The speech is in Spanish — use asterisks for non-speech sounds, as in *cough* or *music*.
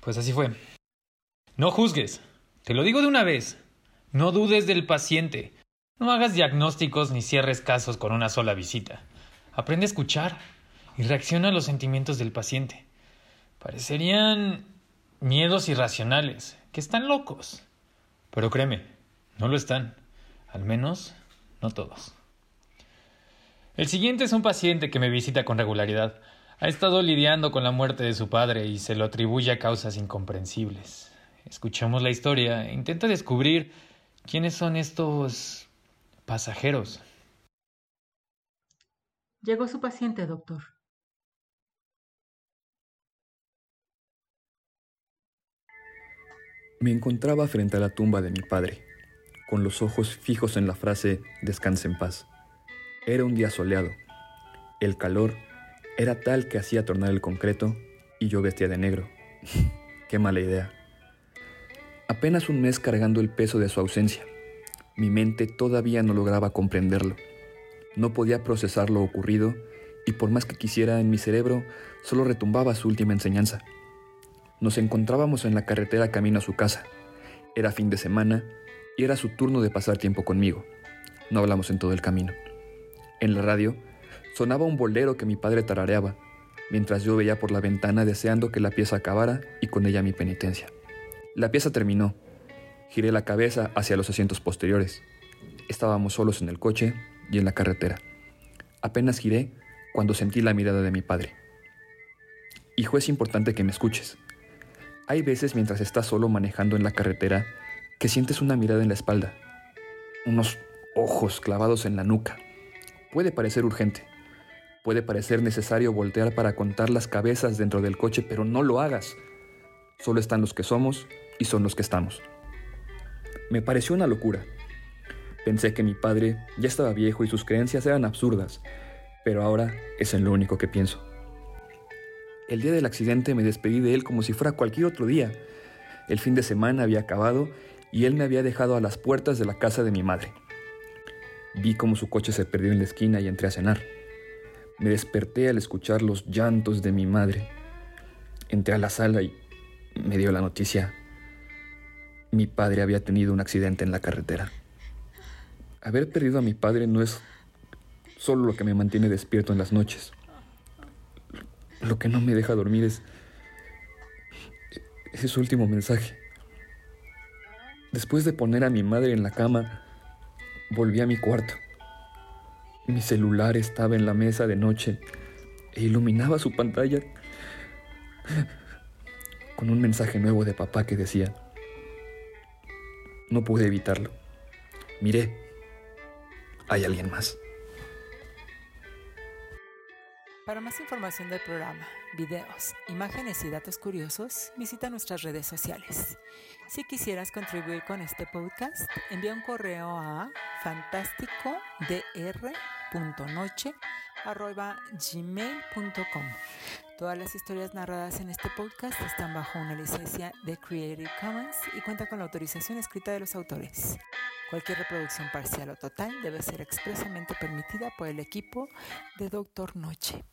Pues así fue. No juzgues. Te lo digo de una vez. No dudes del paciente. No hagas diagnósticos ni cierres casos con una sola visita. Aprende a escuchar y reacciona a los sentimientos del paciente. Parecerían miedos irracionales, que están locos. Pero créeme, no lo están. Al menos, no todos. El siguiente es un paciente que me visita con regularidad. Ha estado lidiando con la muerte de su padre y se lo atribuye a causas incomprensibles. Escuchemos la historia e intenta descubrir quiénes son estos pasajeros. Llegó su paciente, doctor. Me encontraba frente a la tumba de mi padre, con los ojos fijos en la frase Descanse en paz. Era un día soleado. El calor era tal que hacía tornar el concreto y yo vestía de negro. *laughs* Qué mala idea. Apenas un mes cargando el peso de su ausencia. Mi mente todavía no lograba comprenderlo. No podía procesar lo ocurrido y por más que quisiera en mi cerebro, solo retumbaba su última enseñanza. Nos encontrábamos en la carretera camino a su casa. Era fin de semana y era su turno de pasar tiempo conmigo. No hablamos en todo el camino. En la radio sonaba un bolero que mi padre tarareaba, mientras yo veía por la ventana deseando que la pieza acabara y con ella mi penitencia. La pieza terminó. Giré la cabeza hacia los asientos posteriores. Estábamos solos en el coche y en la carretera. Apenas giré cuando sentí la mirada de mi padre. Hijo, es importante que me escuches. Hay veces mientras estás solo manejando en la carretera que sientes una mirada en la espalda, unos ojos clavados en la nuca. Puede parecer urgente, puede parecer necesario voltear para contar las cabezas dentro del coche, pero no lo hagas. Solo están los que somos y son los que estamos. Me pareció una locura. Pensé que mi padre ya estaba viejo y sus creencias eran absurdas, pero ahora es en lo único que pienso. El día del accidente me despedí de él como si fuera cualquier otro día. El fin de semana había acabado y él me había dejado a las puertas de la casa de mi madre. Vi cómo su coche se perdió en la esquina y entré a cenar. Me desperté al escuchar los llantos de mi madre. Entré a la sala y me dio la noticia. Mi padre había tenido un accidente en la carretera. Haber perdido a mi padre no es solo lo que me mantiene despierto en las noches. Lo que no me deja dormir es ese su último mensaje. Después de poner a mi madre en la cama, volví a mi cuarto. Mi celular estaba en la mesa de noche e iluminaba su pantalla con un mensaje nuevo de papá que decía, no pude evitarlo. Miré, hay alguien más. Para más información del programa, videos, imágenes y datos curiosos, visita nuestras redes sociales. Si quisieras contribuir con este podcast, envía un correo a fantasticodr.noche.gmail.com Todas las historias narradas en este podcast están bajo una licencia de Creative Commons y cuenta con la autorización escrita de los autores. Cualquier reproducción parcial o total debe ser expresamente permitida por el equipo de Doctor Noche.